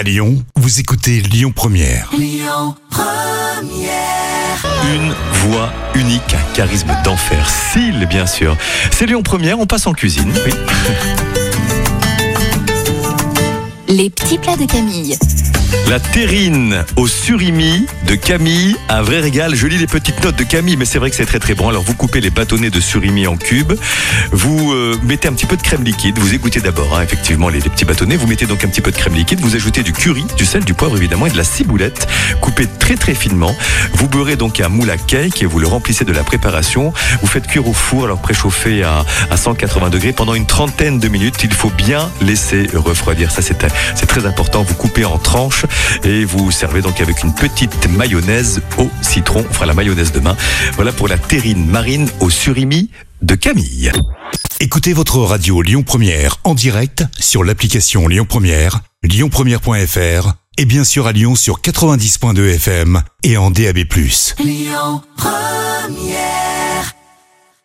À Lyon, vous écoutez Lyon Première. Une voix unique, un charisme d'enfer. S'il, bien sûr. C'est Lyon Première, on passe en cuisine. Oui. Les petits plats de Camille. La terrine au surimi de Camille, un vrai régal. Je lis les petites notes de Camille, mais c'est vrai que c'est très très bon. Alors vous coupez les bâtonnets de surimi en cubes, vous euh, mettez un petit peu de crème liquide, vous égouttez d'abord hein, effectivement les, les petits bâtonnets, vous mettez donc un petit peu de crème liquide, vous ajoutez du curry, du sel, du poivre évidemment et de la ciboulette coupée très très finement. Vous beurrez donc un moule à cake et vous le remplissez de la préparation. Vous faites cuire au four, alors préchauffé à, à 180 degrés pendant une trentaine de minutes. Il faut bien laisser refroidir. Ça c'est c'est très important. Vous coupez en tranches et vous servez donc avec une petite mayonnaise au citron. On fera la mayonnaise demain. Voilà pour la terrine marine au surimi de Camille. Écoutez votre radio Lyon Première en direct sur l'application Lyon Première, lyonpremière.fr et bien sûr à Lyon sur 90.2 FM et en DAB+. Lyon Première